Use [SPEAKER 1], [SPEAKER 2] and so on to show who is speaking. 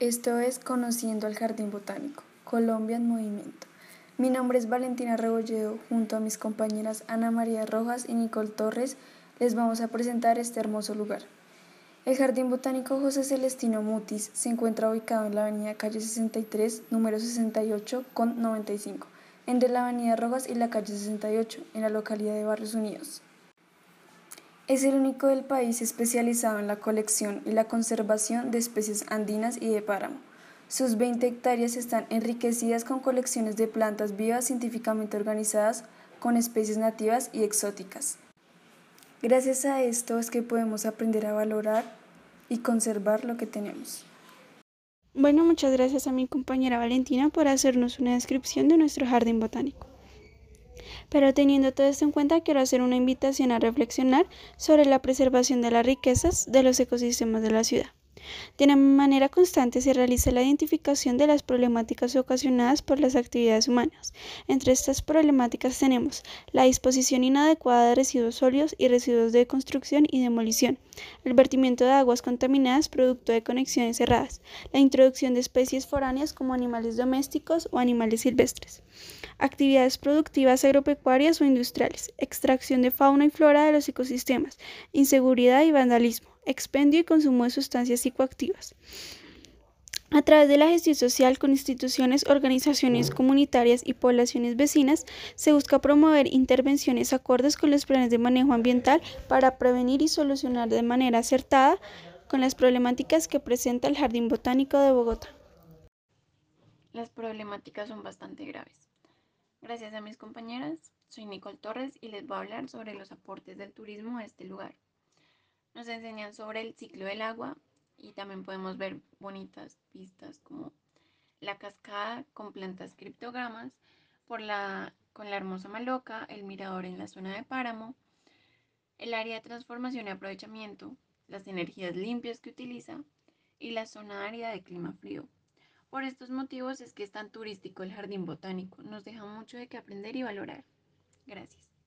[SPEAKER 1] Esto es Conociendo al Jardín Botánico, Colombia en Movimiento. Mi nombre es Valentina Rebolledo, junto a mis compañeras Ana María Rojas y Nicole Torres, les vamos a presentar este hermoso lugar. El Jardín Botánico José Celestino Mutis se encuentra ubicado en la avenida Calle 63, número 68 con 95, entre la avenida Rojas y la calle 68, en la localidad de Barrios Unidos. Es el único del país especializado en la colección y la conservación de especies andinas y de páramo. Sus 20 hectáreas están enriquecidas con colecciones de plantas vivas científicamente organizadas con especies nativas y exóticas. Gracias a esto es que podemos aprender a valorar y conservar lo que tenemos.
[SPEAKER 2] Bueno, muchas gracias a mi compañera Valentina por hacernos una descripción de nuestro jardín botánico. Pero teniendo todo esto en cuenta, quiero hacer una invitación a reflexionar sobre la preservación de las riquezas de los ecosistemas de la ciudad. De manera constante se realiza la identificación de las problemáticas ocasionadas por las actividades humanas. Entre estas problemáticas tenemos la disposición inadecuada de residuos sólidos y residuos de construcción y demolición, el vertimiento de aguas contaminadas producto de conexiones cerradas, la introducción de especies foráneas como animales domésticos o animales silvestres, actividades productivas agropecuarias o industriales, extracción de fauna y flora de los ecosistemas, inseguridad y vandalismo, expendio y consumo de sustancias psicoactivas. A través de la gestión social con instituciones, organizaciones comunitarias y poblaciones vecinas, se busca promover intervenciones acordes con los planes de manejo ambiental para prevenir y solucionar de manera acertada con las problemáticas que presenta el Jardín Botánico de Bogotá.
[SPEAKER 3] Las problemáticas son bastante graves. Gracias a mis compañeras, soy Nicole Torres y les voy a hablar sobre los aportes del turismo a este lugar. Nos enseñan sobre el ciclo del agua y también podemos ver bonitas vistas como la cascada con plantas criptogramas, por la, con la hermosa maloca, el mirador en la zona de páramo, el área de transformación y aprovechamiento, las energías limpias que utiliza y la zona árida de clima frío. Por estos motivos es que es tan turístico el jardín botánico, nos deja mucho de qué aprender y valorar. Gracias.